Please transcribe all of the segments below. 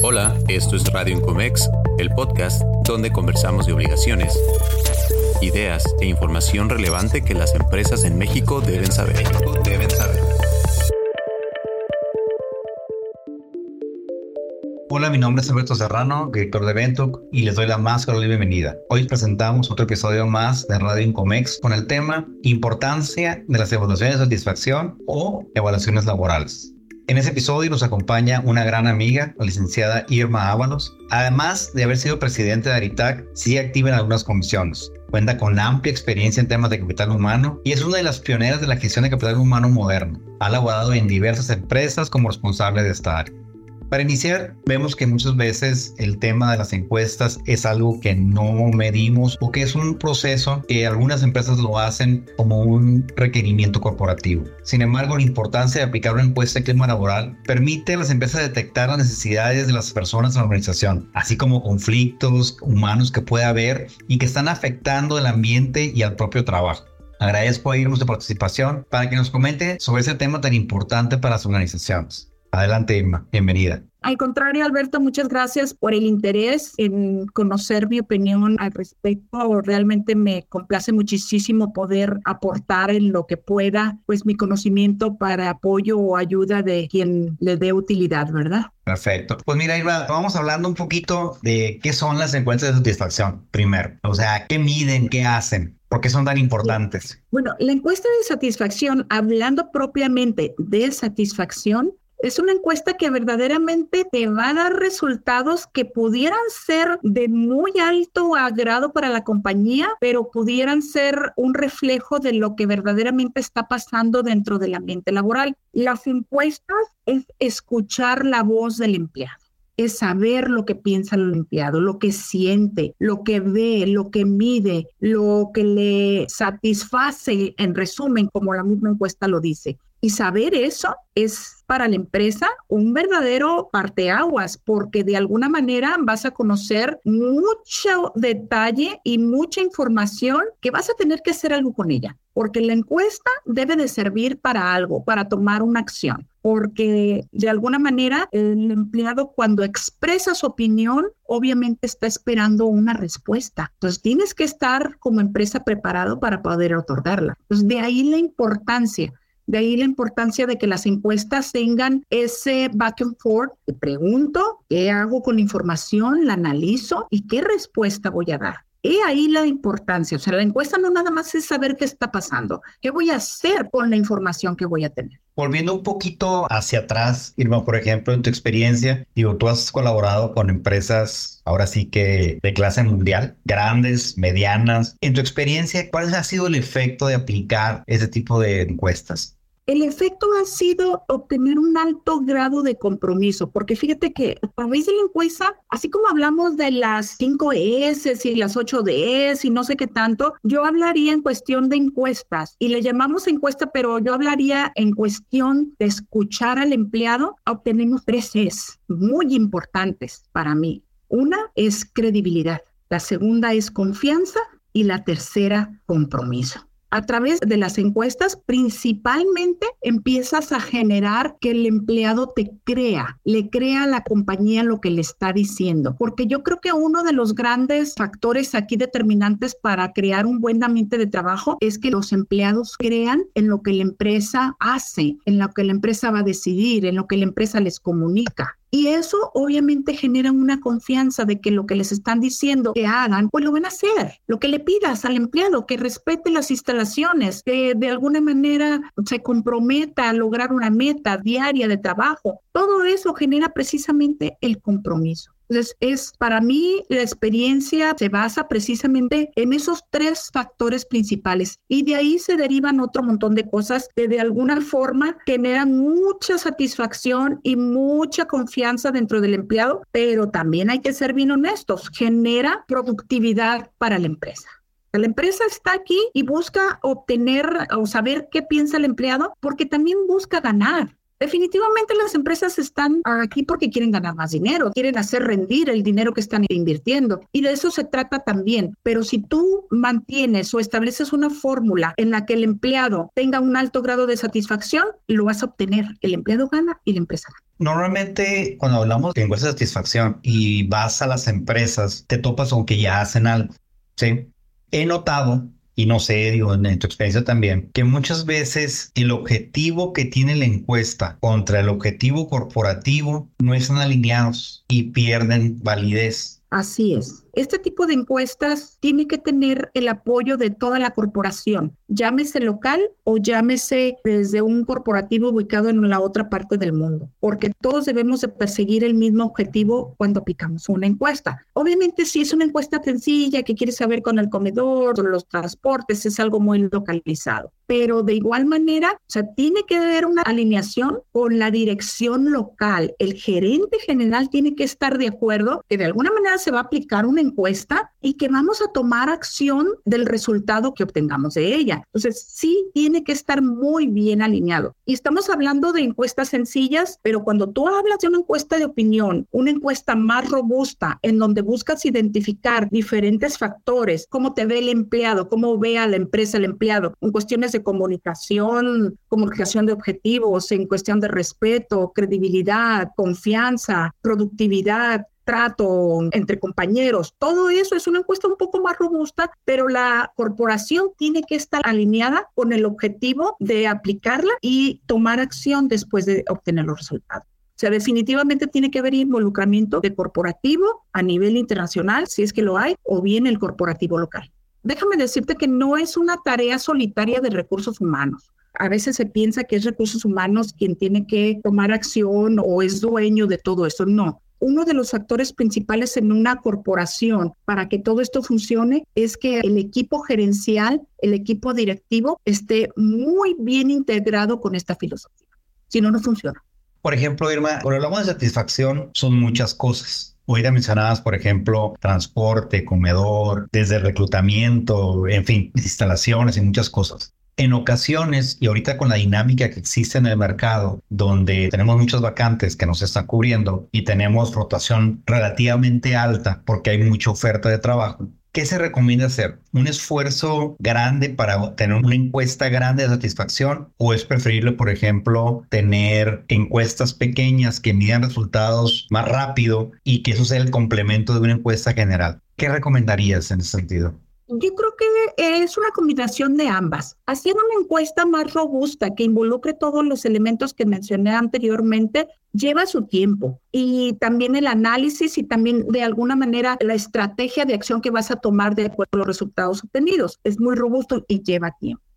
Hola, esto es Radio Incomex, el podcast donde conversamos de obligaciones, ideas e información relevante que las empresas en México deben saber. Deben saber. Hola, mi nombre es Alberto Serrano, director de Ventuc, y les doy la más cordial bienvenida. Hoy presentamos otro episodio más de Radio Incomex con el tema Importancia de las evaluaciones de satisfacción o evaluaciones laborales. En ese episodio nos acompaña una gran amiga, la licenciada Irma Ábalos. Además de haber sido presidente de Aritac, sigue activa en algunas comisiones. Cuenta con amplia experiencia en temas de capital humano y es una de las pioneras de la gestión de capital humano moderno. Ha laborado en diversas empresas como responsable de esta área. Para iniciar, vemos que muchas veces el tema de las encuestas es algo que no medimos o que es un proceso que algunas empresas lo hacen como un requerimiento corporativo. Sin embargo, la importancia de aplicar una encuesta de clima laboral permite a las empresas detectar las necesidades de las personas en la organización, así como conflictos humanos que puede haber y que están afectando el ambiente y al propio trabajo. Agradezco a Irma su participación para que nos comente sobre ese tema tan importante para las organizaciones. Adelante, Irma. Bienvenida. Al contrario, Alberto, muchas gracias por el interés en conocer mi opinión al respecto. Realmente me complace muchísimo poder aportar en lo que pueda, pues mi conocimiento para apoyo o ayuda de quien le dé utilidad, ¿verdad? Perfecto. Pues mira, Irma, vamos hablando un poquito de qué son las encuestas de satisfacción primero. O sea, qué miden, qué hacen. ¿Por qué son tan importantes? Bueno, la encuesta de satisfacción, hablando propiamente de satisfacción, es una encuesta que verdaderamente te va a dar resultados que pudieran ser de muy alto agrado para la compañía, pero pudieran ser un reflejo de lo que verdaderamente está pasando dentro del ambiente laboral. Las encuestas es escuchar la voz del empleado es saber lo que piensa el empleado, lo que siente, lo que ve, lo que mide, lo que le satisface, en resumen, como la misma encuesta lo dice. Y saber eso es para la empresa un verdadero parteaguas, porque de alguna manera vas a conocer mucho detalle y mucha información que vas a tener que hacer algo con ella, porque la encuesta debe de servir para algo, para tomar una acción, porque de alguna manera el empleado cuando expresa su opinión, obviamente está esperando una respuesta. Entonces tienes que estar como empresa preparado para poder otorgarla. Entonces de ahí la importancia de ahí la importancia de que las encuestas tengan ese back and forth. Te pregunto, ¿qué hago con la información? ¿La analizo? ¿Y qué respuesta voy a dar? He ahí la importancia. O sea, la encuesta no nada más es saber qué está pasando. ¿Qué voy a hacer con la información que voy a tener? Volviendo un poquito hacia atrás, Irma, por ejemplo, en tu experiencia, digo, tú has colaborado con empresas ahora sí que de clase mundial, grandes, medianas. En tu experiencia, ¿cuál ha sido el efecto de aplicar ese tipo de encuestas? El efecto ha sido obtener un alto grado de compromiso, porque fíjate que a través de la encuesta, así como hablamos de las 5 S y las 8 Ds y no sé qué tanto, yo hablaría en cuestión de encuestas y le llamamos encuesta, pero yo hablaría en cuestión de escuchar al empleado. Obtenemos tres Es muy importantes para mí. Una es credibilidad, la segunda es confianza y la tercera compromiso a través de las encuestas, principalmente empiezas a generar que el empleado te crea, le crea a la compañía lo que le está diciendo, porque yo creo que uno de los grandes factores aquí determinantes para crear un buen ambiente de trabajo es que los empleados crean en lo que la empresa hace, en lo que la empresa va a decidir, en lo que la empresa les comunica. Y eso obviamente genera una confianza de que lo que les están diciendo que hagan, pues lo van a hacer. Lo que le pidas al empleado, que respete las instalaciones, que de alguna manera se comprometa a lograr una meta diaria de trabajo, todo eso genera precisamente el compromiso. Entonces, es para mí la experiencia se basa precisamente en esos tres factores principales y de ahí se derivan otro montón de cosas que de alguna forma generan mucha satisfacción y mucha confianza dentro del empleado, pero también hay que ser bien honestos, genera productividad para la empresa. La empresa está aquí y busca obtener o saber qué piensa el empleado porque también busca ganar. Definitivamente las empresas están aquí porque quieren ganar más dinero, quieren hacer rendir el dinero que están invirtiendo y de eso se trata también. Pero si tú mantienes o estableces una fórmula en la que el empleado tenga un alto grado de satisfacción, lo vas a obtener. El empleado gana y la empresa gana. Normalmente cuando hablamos de satisfacción y vas a las empresas, te topas con que ya hacen algo. ¿sí? He notado y no sé, digo, en tu experiencia también, que muchas veces el objetivo que tiene la encuesta contra el objetivo corporativo no están alineados y pierden validez. Así es. Este tipo de encuestas tiene que tener el apoyo de toda la corporación, llámese local o llámese desde un corporativo ubicado en la otra parte del mundo, porque todos debemos de perseguir el mismo objetivo cuando aplicamos una encuesta. Obviamente si es una encuesta sencilla que quiere saber con el comedor, los transportes, es algo muy localizado, pero de igual manera, o sea, tiene que haber una alineación con la dirección local. El gerente general tiene que estar de acuerdo que de alguna manera se va a aplicar una encuesta y que vamos a tomar acción del resultado que obtengamos de ella. Entonces, sí tiene que estar muy bien alineado. Y estamos hablando de encuestas sencillas, pero cuando tú hablas de una encuesta de opinión, una encuesta más robusta, en donde buscas identificar diferentes factores, cómo te ve el empleado, cómo ve a la empresa el empleado, en cuestiones de comunicación, comunicación de objetivos, en cuestión de respeto, credibilidad, confianza, productividad, trato entre compañeros, todo eso es una encuesta un poco más robusta, pero la corporación tiene que estar alineada con el objetivo de aplicarla y tomar acción después de obtener los resultados. O sea, definitivamente tiene que haber involucramiento de corporativo a nivel internacional, si es que lo hay, o bien el corporativo local. Déjame decirte que no es una tarea solitaria de recursos humanos. A veces se piensa que es recursos humanos quien tiene que tomar acción o es dueño de todo esto. No, uno de los factores principales en una corporación para que todo esto funcione es que el equipo gerencial, el equipo directivo esté muy bien integrado con esta filosofía. Si no, no funciona. Por ejemplo, Irma, cuando hablamos de satisfacción, son muchas cosas. Ahorita mencionabas, por ejemplo, transporte, comedor, desde reclutamiento, en fin, instalaciones y muchas cosas en ocasiones, y ahorita con la dinámica que existe en el mercado, donde tenemos muchas vacantes que nos están cubriendo y tenemos rotación relativamente alta porque hay mucha oferta de trabajo, ¿qué se recomienda hacer? ¿Un esfuerzo grande para tener una encuesta grande de satisfacción o es preferible, por ejemplo, tener encuestas pequeñas que midan resultados más rápido y que eso sea el complemento de una encuesta general? ¿Qué recomendarías en ese sentido? Yo creo que es una combinación de ambas. Haciendo una encuesta más robusta que involucre todos los elementos que mencioné anteriormente lleva su tiempo y también el análisis y también de alguna manera la estrategia de acción que vas a tomar de acuerdo a los resultados obtenidos. Es muy robusto y lleva tiempo.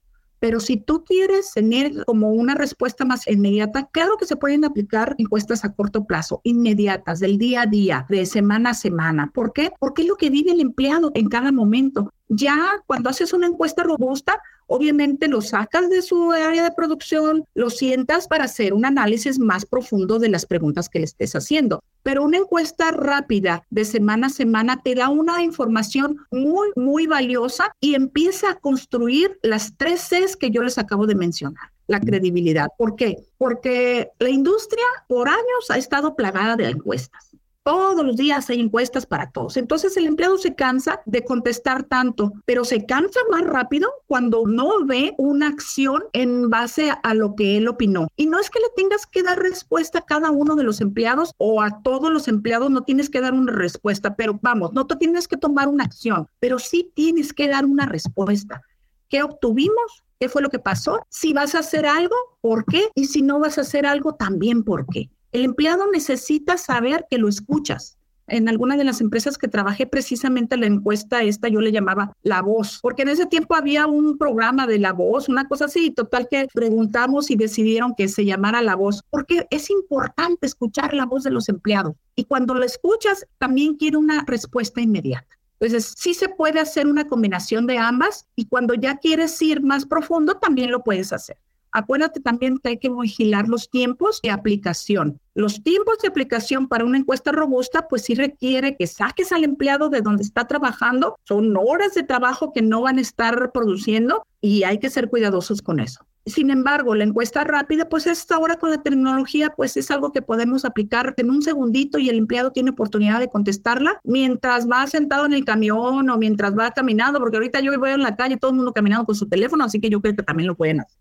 Pero si tú quieres tener como una respuesta más inmediata, claro que se pueden aplicar encuestas a corto plazo, inmediatas, del día a día, de semana a semana. ¿Por qué? Porque es lo que vive el empleado en cada momento. Ya cuando haces una encuesta robusta, obviamente lo sacas de su área de producción, lo sientas para hacer un análisis más profundo de las preguntas que le estés haciendo. Pero una encuesta rápida de semana a semana te da una información muy, muy valiosa y empieza a construir las tres Cs que yo les acabo de mencionar la credibilidad. ¿Por qué? Porque la industria por años ha estado plagada de encuestas. Todos los días hay encuestas para todos. Entonces el empleado se cansa de contestar tanto, pero se cansa más rápido cuando no ve una acción en base a lo que él opinó. Y no es que le tengas que dar respuesta a cada uno de los empleados o a todos los empleados, no tienes que dar una respuesta, pero vamos, no te tienes que tomar una acción, pero sí tienes que dar una respuesta. ¿Qué obtuvimos? ¿Qué fue lo que pasó? Si vas a hacer algo, ¿por qué? Y si no vas a hacer algo, también por qué. El empleado necesita saber que lo escuchas. En alguna de las empresas que trabajé, precisamente la encuesta esta yo le llamaba La Voz, porque en ese tiempo había un programa de La Voz, una cosa así, total que preguntamos y decidieron que se llamara La Voz, porque es importante escuchar la voz de los empleados. Y cuando lo escuchas, también quiere una respuesta inmediata. Entonces, sí se puede hacer una combinación de ambas y cuando ya quieres ir más profundo, también lo puedes hacer. Acuérdate también que hay que vigilar los tiempos de aplicación. Los tiempos de aplicación para una encuesta robusta, pues sí requiere que saques al empleado de donde está trabajando. Son horas de trabajo que no van a estar produciendo y hay que ser cuidadosos con eso. Sin embargo, la encuesta rápida, pues esta ahora con la tecnología, pues es algo que podemos aplicar en un segundito y el empleado tiene oportunidad de contestarla mientras va sentado en el camión o mientras va caminando, porque ahorita yo voy en la calle, todo el mundo caminando con su teléfono, así que yo creo que también lo pueden hacer,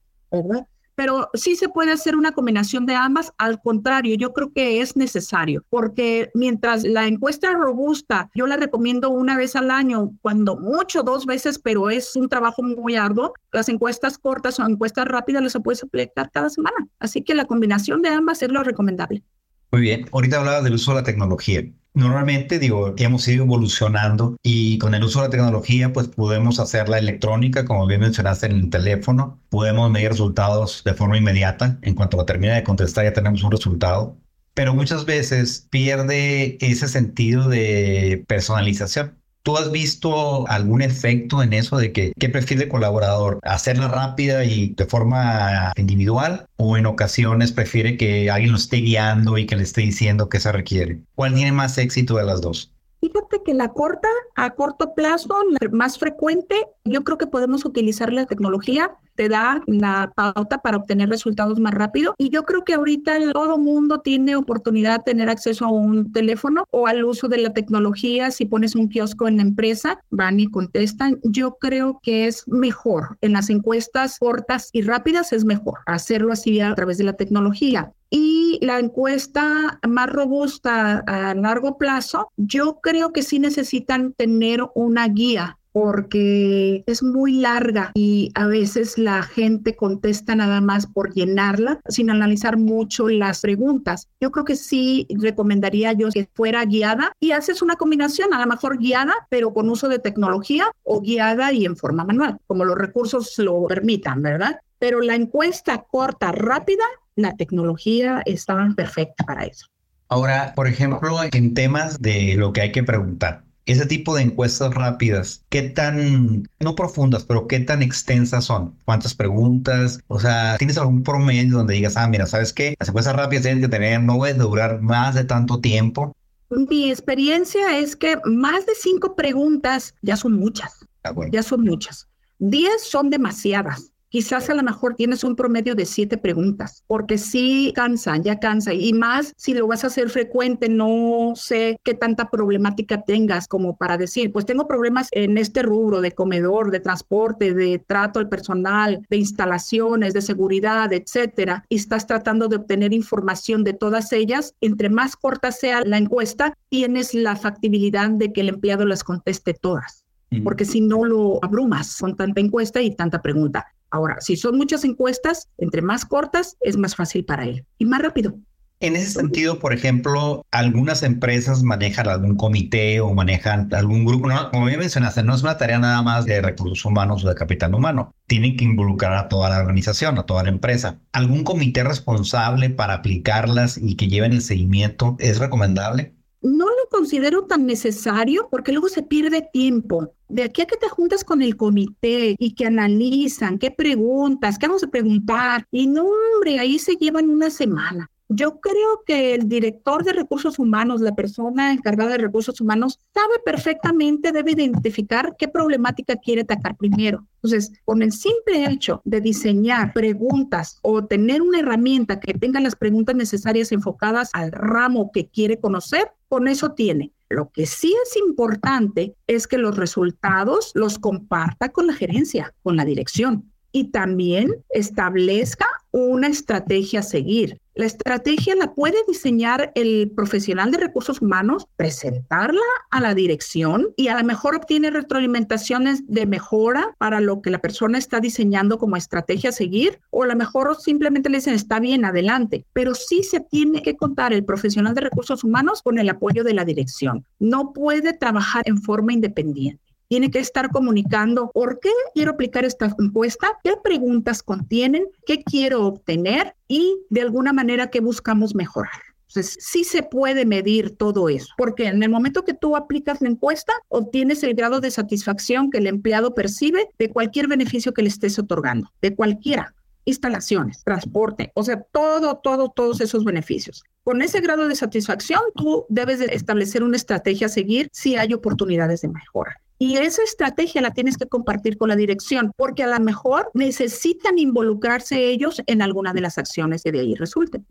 pero sí se puede hacer una combinación de ambas. Al contrario, yo creo que es necesario, porque mientras la encuesta robusta, yo la recomiendo una vez al año, cuando mucho, dos veces, pero es un trabajo muy arduo, las encuestas cortas o encuestas rápidas las se puede aplicar cada semana. Así que la combinación de ambas es lo recomendable. Muy bien, ahorita hablaba del uso de la tecnología. Normalmente, digo, hemos ido evolucionando y con el uso de la tecnología, pues podemos hacer la electrónica, como bien mencionaste en el teléfono, podemos medir resultados de forma inmediata. En cuanto la termina de contestar, ya tenemos un resultado. Pero muchas veces pierde ese sentido de personalización. ¿Tú has visto algún efecto en eso de que qué prefiere el colaborador? ¿Hacerla rápida y de forma individual? ¿O en ocasiones prefiere que alguien lo esté guiando y que le esté diciendo qué se requiere? ¿Cuál tiene más éxito de las dos? Fíjate que la corta, a corto plazo, la más frecuente, yo creo que podemos utilizar la tecnología, te da la pauta para obtener resultados más rápido. Y yo creo que ahorita todo mundo tiene oportunidad de tener acceso a un teléfono o al uso de la tecnología. Si pones un kiosco en la empresa, van y contestan. Yo creo que es mejor en las encuestas cortas y rápidas, es mejor hacerlo así a través de la tecnología. Y la encuesta más robusta a largo plazo, yo creo que sí necesitan tener una guía porque es muy larga y a veces la gente contesta nada más por llenarla sin analizar mucho las preguntas. Yo creo que sí recomendaría yo que fuera guiada y haces una combinación, a lo mejor guiada, pero con uso de tecnología o guiada y en forma manual, como los recursos lo permitan, ¿verdad? Pero la encuesta corta, rápida, la tecnología está perfecta para eso. Ahora, por ejemplo, en temas de lo que hay que preguntar, ese tipo de encuestas rápidas, ¿qué tan, no profundas, pero qué tan extensas son? ¿Cuántas preguntas? O sea, ¿tienes algún promedio donde digas, ah, mira, ¿sabes qué? Las encuestas rápidas tienen que tener, no pueden durar más de tanto tiempo. Mi experiencia es que más de cinco preguntas ya son muchas. Ah, ya son muchas. Diez son demasiadas quizás a lo mejor tienes un promedio de siete preguntas, porque sí cansan, ya cansa, y más si lo vas a hacer frecuente, no sé qué tanta problemática tengas como para decir, pues tengo problemas en este rubro de comedor, de transporte, de trato al personal, de instalaciones, de seguridad, etcétera, y estás tratando de obtener información de todas ellas, entre más corta sea la encuesta, tienes la factibilidad de que el empleado las conteste todas porque si no lo abrumas con tanta encuesta y tanta pregunta. Ahora, si son muchas encuestas, entre más cortas, es más fácil para él y más rápido. En ese sentido, por ejemplo, algunas empresas manejan algún comité o manejan algún grupo. No, como bien mencionaste, no es una tarea nada más de recursos humanos o de capital humano. Tienen que involucrar a toda la organización, a toda la empresa. ¿Algún comité responsable para aplicarlas y que lleven el seguimiento es recomendable? No lo considero tan necesario porque luego se pierde tiempo. De aquí a que te juntas con el comité y que analizan qué preguntas, qué vamos a preguntar, y no, hombre, ahí se llevan una semana. Yo creo que el director de recursos humanos, la persona encargada de recursos humanos, sabe perfectamente, debe identificar qué problemática quiere atacar primero. Entonces, con el simple hecho de diseñar preguntas o tener una herramienta que tenga las preguntas necesarias enfocadas al ramo que quiere conocer, con eso tiene. Lo que sí es importante es que los resultados los comparta con la gerencia, con la dirección y también establezca una estrategia a seguir. La estrategia la puede diseñar el profesional de recursos humanos, presentarla a la dirección y a lo mejor obtiene retroalimentaciones de mejora para lo que la persona está diseñando como estrategia a seguir o a lo mejor simplemente le dicen está bien, adelante, pero sí se tiene que contar el profesional de recursos humanos con el apoyo de la dirección. No puede trabajar en forma independiente tiene que estar comunicando por qué quiero aplicar esta encuesta, qué preguntas contienen, qué quiero obtener y de alguna manera qué buscamos mejorar. Entonces, sí se puede medir todo eso, porque en el momento que tú aplicas la encuesta, obtienes el grado de satisfacción que el empleado percibe de cualquier beneficio que le estés otorgando, de cualquiera instalaciones, transporte, o sea, todo, todo, todos esos beneficios. Con ese grado de satisfacción, tú debes de establecer una estrategia a seguir si hay oportunidades de mejora Y esa estrategia la tienes que compartir con la dirección, porque a lo mejor necesitan involucrarse ellos en alguna de las acciones que de ahí resulten.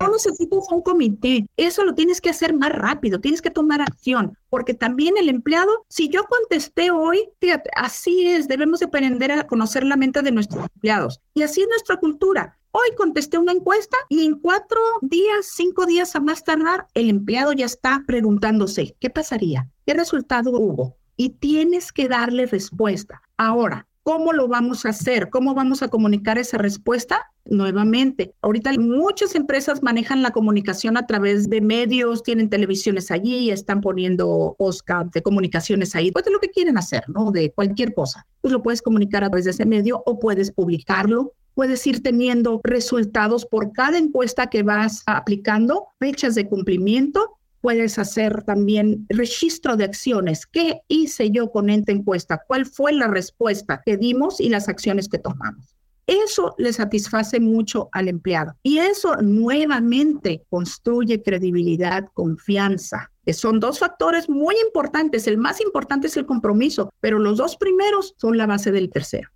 No necesitas un comité, eso lo tienes que hacer más rápido, tienes que tomar acción, porque también el empleado, si yo contesté hoy, fíjate, así es, debemos de aprender a conocer la mente de nuestros empleados. Y así es nuestra cultura. Hoy contesté una encuesta y en cuatro días, cinco días a más tardar, el empleado ya está preguntándose, ¿qué pasaría? ¿Qué resultado hubo? Y tienes que darle respuesta. Ahora, ¿Cómo lo vamos a hacer? ¿Cómo vamos a comunicar esa respuesta? Nuevamente, ahorita muchas empresas manejan la comunicación a través de medios, tienen televisiones allí, están poniendo Oscar de comunicaciones ahí, pues de lo que quieren hacer, ¿no? De cualquier cosa. Pues lo puedes comunicar a través de ese medio o puedes publicarlo puedes ir teniendo resultados por cada encuesta que vas aplicando, fechas de cumplimiento. Puedes hacer también registro de acciones. ¿Qué hice yo con esta encuesta? ¿Cuál fue la respuesta que dimos y las acciones que tomamos? Eso le satisface mucho al empleado y eso nuevamente construye credibilidad, confianza, que son dos factores muy importantes. El más importante es el compromiso, pero los dos primeros son la base del tercero.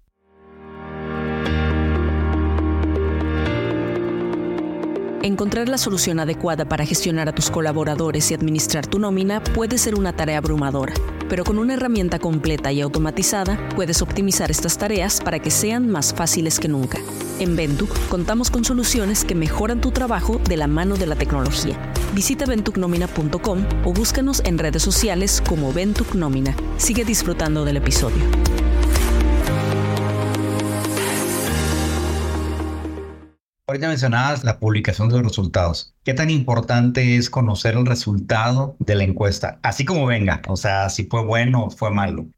Encontrar la solución adecuada para gestionar a tus colaboradores y administrar tu nómina puede ser una tarea abrumadora, pero con una herramienta completa y automatizada puedes optimizar estas tareas para que sean más fáciles que nunca. En Ventuc contamos con soluciones que mejoran tu trabajo de la mano de la tecnología. Visita ventucnomina.com o búscanos en redes sociales como Ventuc Nómina. Sigue disfrutando del episodio. Ahorita mencionabas la publicación de los resultados. ¿Qué tan importante es conocer el resultado de la encuesta? Así como venga, o sea, si fue bueno o fue malo.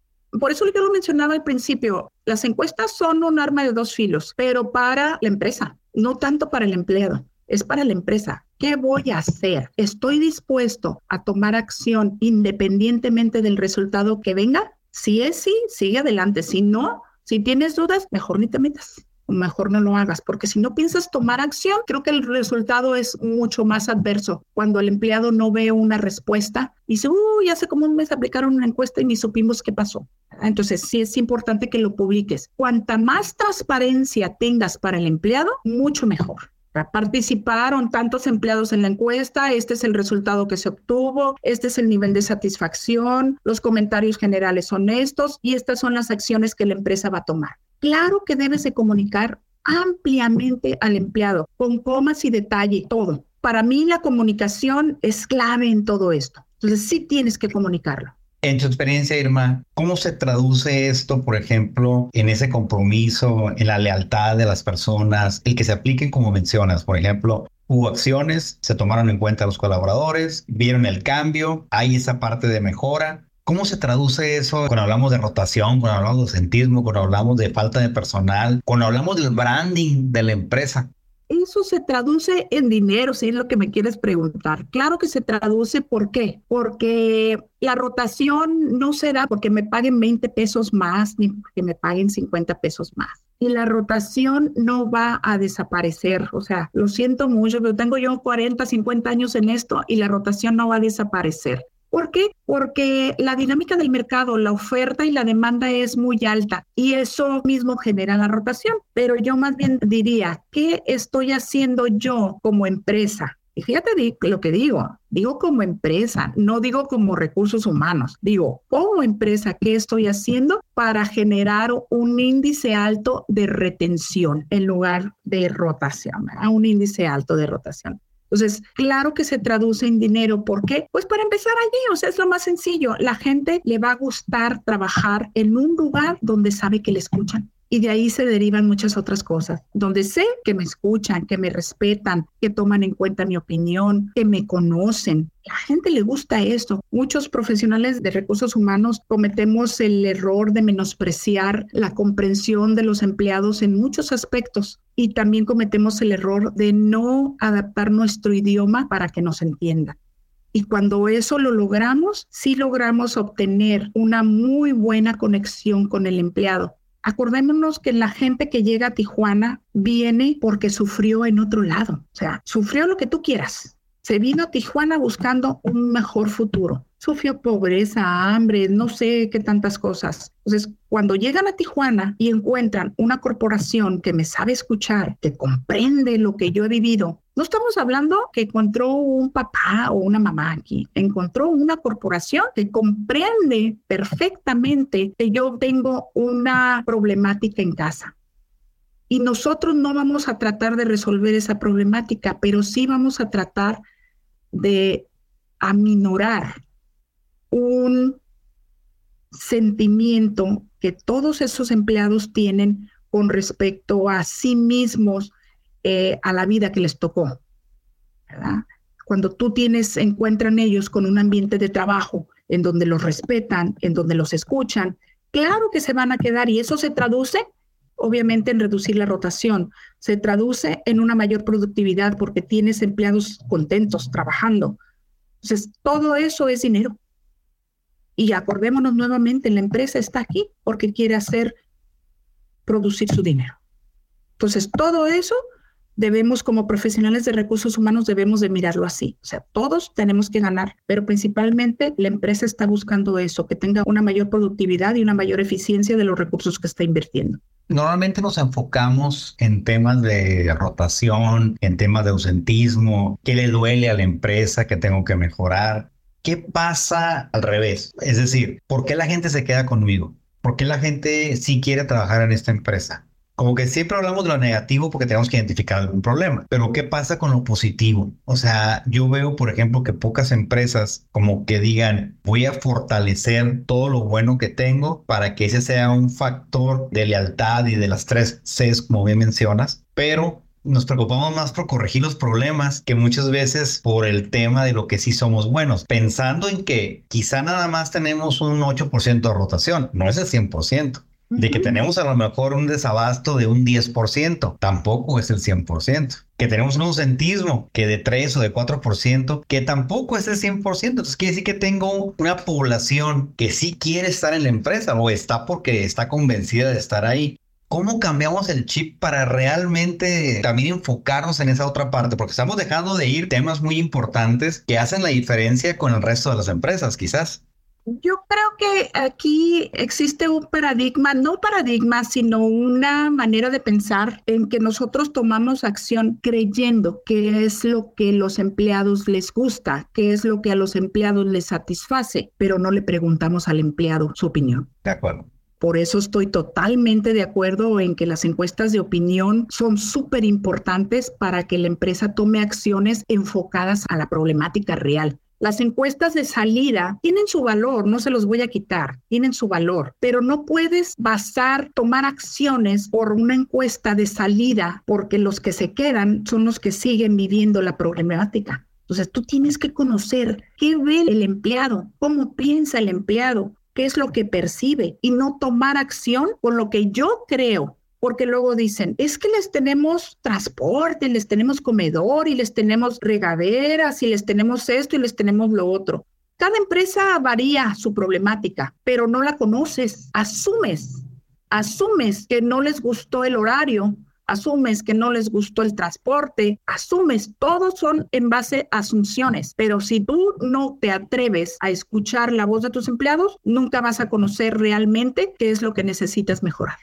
Por eso yo lo mencionaba al principio, las encuestas son un arma de dos filos, pero para la empresa, no tanto para el empleado, es para la empresa. ¿Qué voy a hacer? ¿Estoy dispuesto a tomar acción independientemente del resultado que venga? Si es sí, sigue adelante. Si no, si tienes dudas, mejor ni te metas mejor no lo hagas, porque si no piensas tomar acción, creo que el resultado es mucho más adverso. Cuando el empleado no ve una respuesta y dice, uy, hace como un mes aplicaron una encuesta y ni supimos qué pasó. Entonces, sí es importante que lo publiques. Cuanta más transparencia tengas para el empleado, mucho mejor. Participaron tantos empleados en la encuesta, este es el resultado que se obtuvo, este es el nivel de satisfacción, los comentarios generales son estos y estas son las acciones que la empresa va a tomar. Claro que debes de comunicar ampliamente al empleado, con comas y detalle, todo. Para mí la comunicación es clave en todo esto. Entonces sí tienes que comunicarlo. En tu experiencia, Irma, ¿cómo se traduce esto, por ejemplo, en ese compromiso, en la lealtad de las personas, el que se apliquen como mencionas? Por ejemplo, hubo acciones, se tomaron en cuenta los colaboradores, vieron el cambio, hay esa parte de mejora, ¿Cómo se traduce eso cuando hablamos de rotación, cuando hablamos de ausentismo, cuando hablamos de falta de personal, cuando hablamos del branding de la empresa? Eso se traduce en dinero, si es lo que me quieres preguntar. Claro que se traduce, ¿por qué? Porque la rotación no será porque me paguen 20 pesos más ni porque me paguen 50 pesos más. Y la rotación no va a desaparecer. O sea, lo siento mucho, pero tengo yo 40, 50 años en esto y la rotación no va a desaparecer. ¿Por qué? Porque la dinámica del mercado, la oferta y la demanda es muy alta y eso mismo genera la rotación. Pero yo más bien diría, ¿qué estoy haciendo yo como empresa? Y fíjate lo que digo, digo como empresa, no digo como recursos humanos, digo como empresa, ¿qué estoy haciendo para generar un índice alto de retención en lugar de rotación? Un índice alto de rotación. Entonces, claro que se traduce en dinero. ¿Por qué? Pues para empezar allí, o sea, es lo más sencillo. La gente le va a gustar trabajar en un lugar donde sabe que le escuchan. Y de ahí se derivan muchas otras cosas, donde sé que me escuchan, que me respetan, que toman en cuenta mi opinión, que me conocen. La gente le gusta esto. Muchos profesionales de recursos humanos cometemos el error de menospreciar la comprensión de los empleados en muchos aspectos y también cometemos el error de no adaptar nuestro idioma para que nos entiendan. Y cuando eso lo logramos, sí logramos obtener una muy buena conexión con el empleado Acordémonos que la gente que llega a Tijuana viene porque sufrió en otro lado, o sea, sufrió lo que tú quieras. Se vino a Tijuana buscando un mejor futuro. Sufrió pobreza, hambre, no sé qué tantas cosas. Entonces, cuando llegan a Tijuana y encuentran una corporación que me sabe escuchar, que comprende lo que yo he vivido, no estamos hablando que encontró un papá o una mamá aquí, encontró una corporación que comprende perfectamente que yo tengo una problemática en casa. Y nosotros no vamos a tratar de resolver esa problemática, pero sí vamos a tratar de aminorar un sentimiento que todos esos empleados tienen con respecto a sí mismos, eh, a la vida que les tocó. Cuando tú tienes, encuentran ellos con un ambiente de trabajo en donde los respetan, en donde los escuchan, claro que se van a quedar y eso se traduce obviamente en reducir la rotación, se traduce en una mayor productividad porque tienes empleados contentos trabajando. Entonces, todo eso es dinero. Y acordémonos nuevamente, la empresa está aquí porque quiere hacer producir su dinero. Entonces, todo eso debemos, como profesionales de recursos humanos, debemos de mirarlo así. O sea, todos tenemos que ganar, pero principalmente la empresa está buscando eso, que tenga una mayor productividad y una mayor eficiencia de los recursos que está invirtiendo. Normalmente nos enfocamos en temas de rotación, en temas de ausentismo, qué le duele a la empresa que tengo que mejorar. ¿Qué pasa al revés? Es decir, ¿por qué la gente se queda conmigo? ¿Por qué la gente sí quiere trabajar en esta empresa? Como que siempre hablamos de lo negativo porque tenemos que identificar algún problema, pero ¿qué pasa con lo positivo? O sea, yo veo, por ejemplo, que pocas empresas como que digan, voy a fortalecer todo lo bueno que tengo para que ese sea un factor de lealtad y de las tres Cs, como bien mencionas, pero nos preocupamos más por corregir los problemas que muchas veces por el tema de lo que sí somos buenos, pensando en que quizá nada más tenemos un 8% de rotación, no es el 100%. De que tenemos a lo mejor un desabasto de un 10%, tampoco es el 100%. Que tenemos un ausentismo que de 3 o de 4%, que tampoco es el 100%. Entonces quiere decir que tengo una población que sí quiere estar en la empresa o está porque está convencida de estar ahí. ¿Cómo cambiamos el chip para realmente también enfocarnos en esa otra parte? Porque estamos dejando de ir temas muy importantes que hacen la diferencia con el resto de las empresas, quizás. Yo creo que aquí existe un paradigma, no paradigma, sino una manera de pensar en que nosotros tomamos acción creyendo que es lo que los empleados les gusta, que es lo que a los empleados les satisface, pero no le preguntamos al empleado su opinión. De acuerdo. Por eso estoy totalmente de acuerdo en que las encuestas de opinión son súper importantes para que la empresa tome acciones enfocadas a la problemática real. Las encuestas de salida tienen su valor, no se los voy a quitar, tienen su valor, pero no puedes basar, tomar acciones por una encuesta de salida, porque los que se quedan son los que siguen viviendo la problemática. Entonces tú tienes que conocer qué ve el empleado, cómo piensa el empleado, qué es lo que percibe y no tomar acción con lo que yo creo. Porque luego dicen, es que les tenemos transporte, les tenemos comedor y les tenemos regaderas y les tenemos esto y les tenemos lo otro. Cada empresa varía su problemática, pero no la conoces. Asumes, asumes que no les gustó el horario, asumes que no les gustó el transporte, asumes, todos son en base a asunciones, pero si tú no te atreves a escuchar la voz de tus empleados, nunca vas a conocer realmente qué es lo que necesitas mejorar.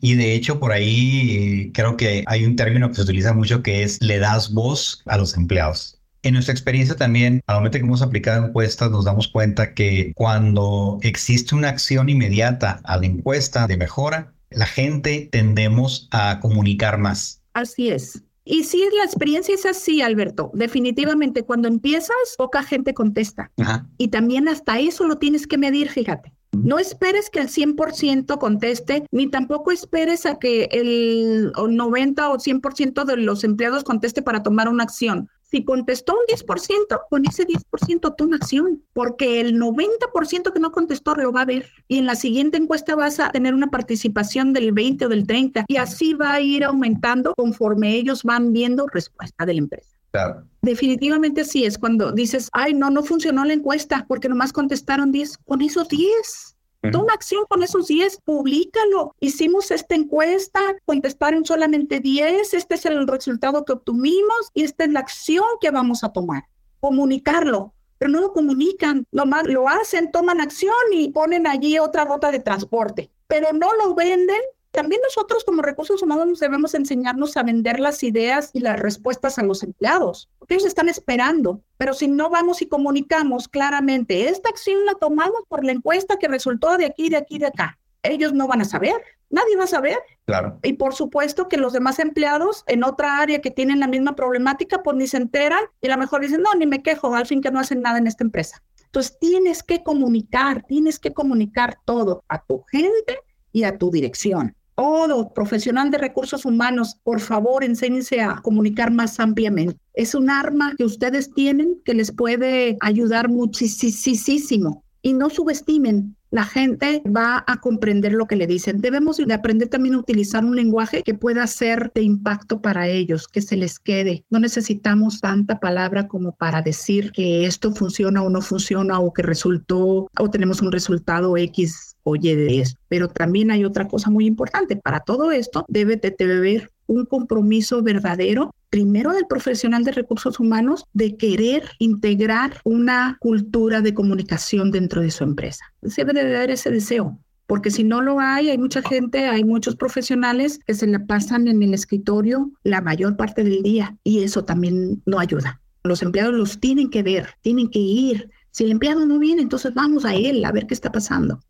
Y de hecho, por ahí creo que hay un término que se utiliza mucho que es le das voz a los empleados. En nuestra experiencia también, al momento que hemos aplicado encuestas, nos damos cuenta que cuando existe una acción inmediata a la encuesta de mejora, la gente tendemos a comunicar más. Así es. Y sí, la experiencia es así, Alberto. Definitivamente, cuando empiezas, poca gente contesta. Y también hasta eso lo tienes que medir, fíjate. No esperes que el 100% conteste, ni tampoco esperes a que el 90 o 100% de los empleados conteste para tomar una acción. Si contestó un 10%, con ese 10% toma acción, porque el 90% que no contestó lo va a ver. Y en la siguiente encuesta vas a tener una participación del 20 o del 30 y así va a ir aumentando conforme ellos van viendo respuesta de la empresa. Claro. Definitivamente sí es cuando dices, ay, no, no funcionó la encuesta porque nomás contestaron 10. Con esos 10, Toma acción con esos 10, públicalo. Hicimos esta encuesta, contestaron solamente 10, este es el resultado que obtuvimos y esta es la acción que vamos a tomar. Comunicarlo. pero no lo comunican, nomás lo hacen, toman acción y ponen allí otra ruta de transporte, pero no lo venden también nosotros como recursos humanos debemos enseñarnos a vender las ideas y las respuestas a los empleados, porque ellos están esperando. Pero si no vamos y comunicamos claramente, esta acción la tomamos por la encuesta que resultó de aquí, de aquí, de acá, ellos no van a saber, nadie va a saber. Claro. Y por supuesto que los demás empleados en otra área que tienen la misma problemática, pues ni se enteran y a lo mejor dicen, no, ni me quejo, al fin que no hacen nada en esta empresa. Entonces tienes que comunicar, tienes que comunicar todo a tu gente y a tu dirección todo profesional de recursos humanos, por favor, enséñense a comunicar más ampliamente. Es un arma que ustedes tienen que les puede ayudar muchísimo. Y no subestimen la gente va a comprender lo que le dicen. Debemos de aprender también a utilizar un lenguaje que pueda ser de impacto para ellos, que se les quede. No necesitamos tanta palabra como para decir que esto funciona o no funciona o que resultó o tenemos un resultado X oye de esto. Pero también hay otra cosa muy importante. Para todo esto debe de tener un compromiso verdadero, primero del profesional de recursos humanos, de querer integrar una cultura de comunicación dentro de su empresa. Debe de haber ese deseo, porque si no lo hay, hay mucha gente, hay muchos profesionales que se la pasan en el escritorio la mayor parte del día y eso también no ayuda. Los empleados los tienen que ver, tienen que ir. Si el empleado no viene, entonces vamos a él a ver qué está pasando.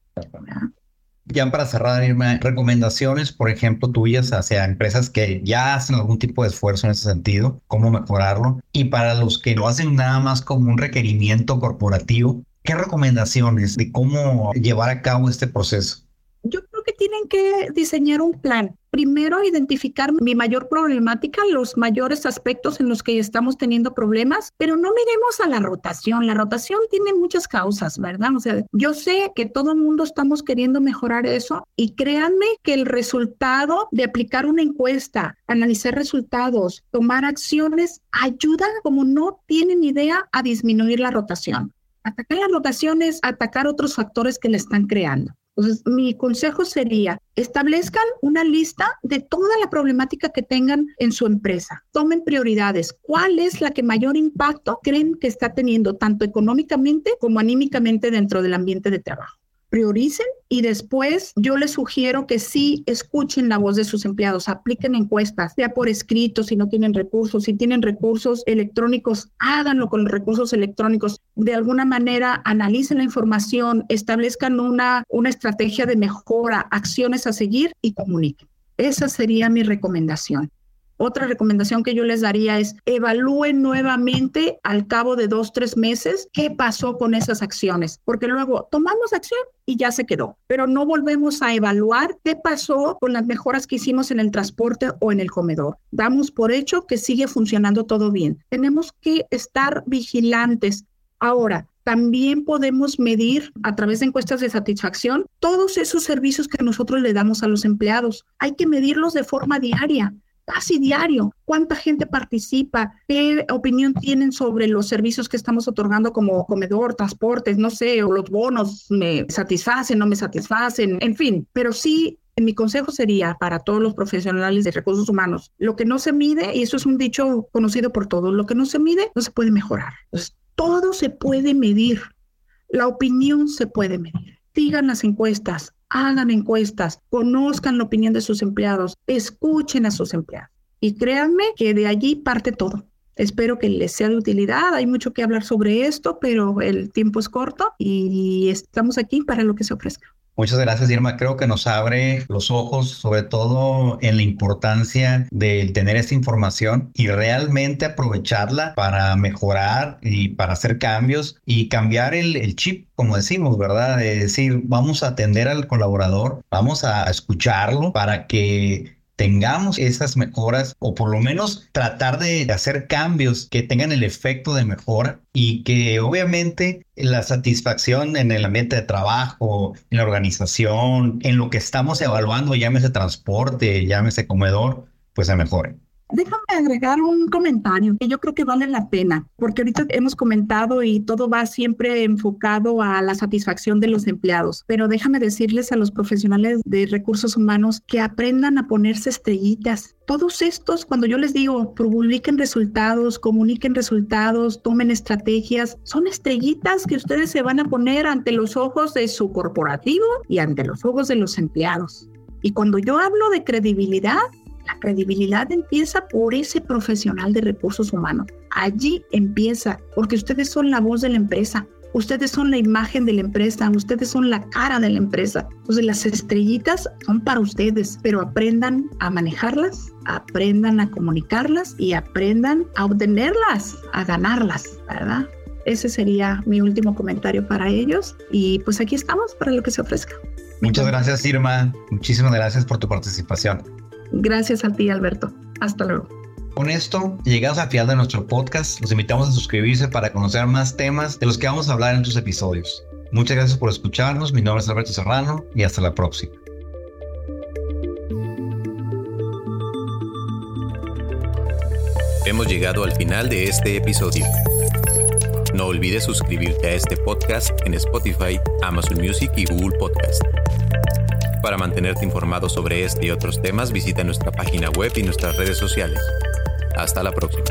Ya para cerrar, Irma, recomendaciones, por ejemplo, tuyas hacia empresas que ya hacen algún tipo de esfuerzo en ese sentido, cómo mejorarlo. Y para los que lo hacen nada más como un requerimiento corporativo, ¿qué recomendaciones de cómo llevar a cabo este proceso? Que tienen que diseñar un plan primero identificar mi mayor problemática, los mayores aspectos en los que estamos teniendo problemas, pero no miremos a la rotación. La rotación tiene muchas causas, ¿verdad? O sea, yo sé que todo el mundo estamos queriendo mejorar eso y créanme que el resultado de aplicar una encuesta, analizar resultados, tomar acciones, ayuda como no tienen idea a disminuir la rotación. Atacar la rotación es atacar otros factores que le están creando. Entonces, mi consejo sería, establezcan una lista de toda la problemática que tengan en su empresa. Tomen prioridades. ¿Cuál es la que mayor impacto creen que está teniendo tanto económicamente como anímicamente dentro del ambiente de trabajo? Prioricen y después yo les sugiero que sí escuchen la voz de sus empleados, apliquen encuestas, sea por escrito si no tienen recursos, si tienen recursos electrónicos, háganlo con los recursos electrónicos. De alguna manera analicen la información, establezcan una, una estrategia de mejora, acciones a seguir y comuniquen. Esa sería mi recomendación. Otra recomendación que yo les daría es evalúen nuevamente al cabo de dos, tres meses qué pasó con esas acciones, porque luego tomamos acción y ya se quedó, pero no volvemos a evaluar qué pasó con las mejoras que hicimos en el transporte o en el comedor. Damos por hecho que sigue funcionando todo bien. Tenemos que estar vigilantes. Ahora, también podemos medir a través de encuestas de satisfacción todos esos servicios que nosotros le damos a los empleados. Hay que medirlos de forma diaria casi diario. ¿Cuánta gente participa? ¿Qué opinión tienen sobre los servicios que estamos otorgando como comedor, transportes, no sé, o los bonos me satisfacen, no me satisfacen, en fin, pero sí mi consejo sería para todos los profesionales de recursos humanos, lo que no se mide, y eso es un dicho conocido por todos, lo que no se mide no se puede mejorar. todo se puede medir. La opinión se puede medir. Sigan las encuestas, hagan encuestas, conozcan la opinión de sus empleados, escuchen a sus empleados. Y créanme que de allí parte todo. Espero que les sea de utilidad. Hay mucho que hablar sobre esto, pero el tiempo es corto y estamos aquí para lo que se ofrezca. Muchas gracias, Irma. Creo que nos abre los ojos, sobre todo en la importancia de tener esta información y realmente aprovecharla para mejorar y para hacer cambios y cambiar el, chip, como decimos, ¿verdad? De decir, vamos a atender al colaborador, vamos a escucharlo para que tengamos esas mejoras o por lo menos tratar de hacer cambios que tengan el efecto de mejora y que obviamente la satisfacción en el ambiente de trabajo, en la organización, en lo que estamos evaluando, llámese transporte, llámese comedor, pues se mejore. Déjame agregar un comentario que yo creo que vale la pena, porque ahorita hemos comentado y todo va siempre enfocado a la satisfacción de los empleados, pero déjame decirles a los profesionales de recursos humanos que aprendan a ponerse estrellitas. Todos estos, cuando yo les digo, publiquen resultados, comuniquen resultados, tomen estrategias, son estrellitas que ustedes se van a poner ante los ojos de su corporativo y ante los ojos de los empleados. Y cuando yo hablo de credibilidad, la credibilidad empieza por ese profesional de recursos humanos. Allí empieza, porque ustedes son la voz de la empresa. Ustedes son la imagen de la empresa, ustedes son la cara de la empresa. Entonces las estrellitas son para ustedes, pero aprendan a manejarlas, aprendan a comunicarlas y aprendan a obtenerlas, a ganarlas, ¿verdad? Ese sería mi último comentario para ellos y pues aquí estamos para lo que se ofrezca. Muchas gracias Irma, muchísimas gracias por tu participación. Gracias a ti, Alberto. Hasta luego. Con esto, llegamos al final de nuestro podcast. Los invitamos a suscribirse para conocer más temas de los que vamos a hablar en tus episodios. Muchas gracias por escucharnos. Mi nombre es Alberto Serrano y hasta la próxima. Hemos llegado al final de este episodio. No olvides suscribirte a este podcast en Spotify, Amazon Music y Google Podcast. Para mantenerte informado sobre este y otros temas, visita nuestra página web y nuestras redes sociales. Hasta la próxima.